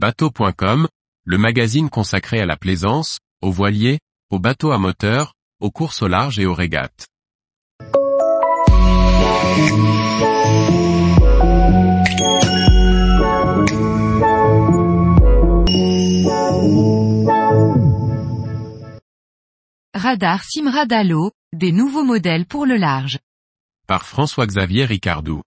Bateau.com, le magazine consacré à la plaisance, aux voiliers, aux bateaux à moteur, aux courses au large et aux régates. Radar Simrad Allo, des nouveaux modèles pour le large. Par François-Xavier Ricardou.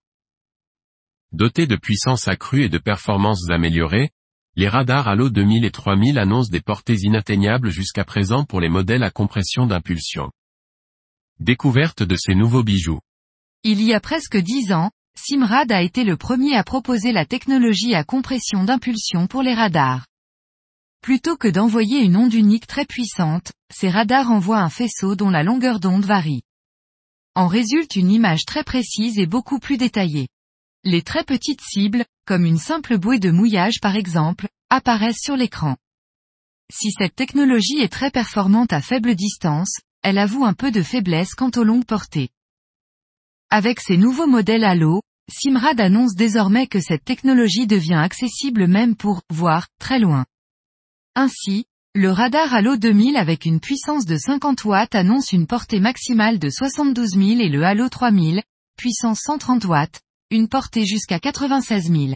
Dotés de puissance accrue et de performances améliorées, les radars Halo 2000 et 3000 annoncent des portées inatteignables jusqu'à présent pour les modèles à compression d'impulsion. Découverte de ces nouveaux bijoux. Il y a presque dix ans, Simrad a été le premier à proposer la technologie à compression d'impulsion pour les radars. Plutôt que d'envoyer une onde unique très puissante, ces radars envoient un faisceau dont la longueur d'onde varie. En résulte une image très précise et beaucoup plus détaillée. Les très petites cibles, comme une simple bouée de mouillage par exemple, apparaissent sur l'écran. Si cette technologie est très performante à faible distance, elle avoue un peu de faiblesse quant aux longues portées. Avec ces nouveaux modèles Halo, Simrad annonce désormais que cette technologie devient accessible même pour, voir, très loin. Ainsi, le radar Halo 2000 avec une puissance de 50 watts annonce une portée maximale de 72 000 et le Halo 3000, puissance 130 watts, une portée jusqu'à 96 000.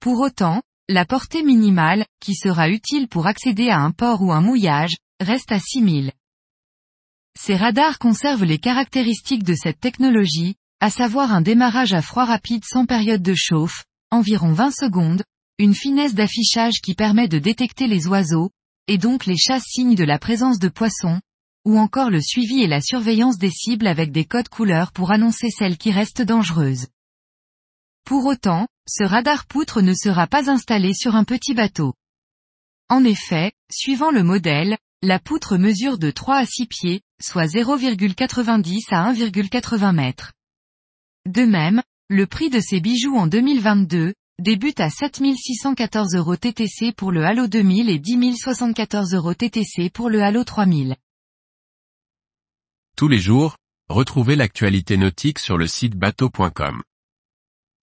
Pour autant, la portée minimale, qui sera utile pour accéder à un port ou un mouillage, reste à 6 000. Ces radars conservent les caractéristiques de cette technologie, à savoir un démarrage à froid rapide sans période de chauffe, environ 20 secondes, une finesse d'affichage qui permet de détecter les oiseaux, et donc les chasses signes de la présence de poissons, ou encore le suivi et la surveillance des cibles avec des codes couleurs pour annoncer celles qui restent dangereuses. Pour autant, ce radar poutre ne sera pas installé sur un petit bateau. En effet, suivant le modèle, la poutre mesure de 3 à 6 pieds, soit 0,90 à 1,80 mètres. De même, le prix de ces bijoux en 2022, débute à 7614 euros TTC pour le Halo 2000 et 10 074 euros TTC pour le Halo 3000. Tous les jours, retrouvez l'actualité nautique sur le site bateau.com.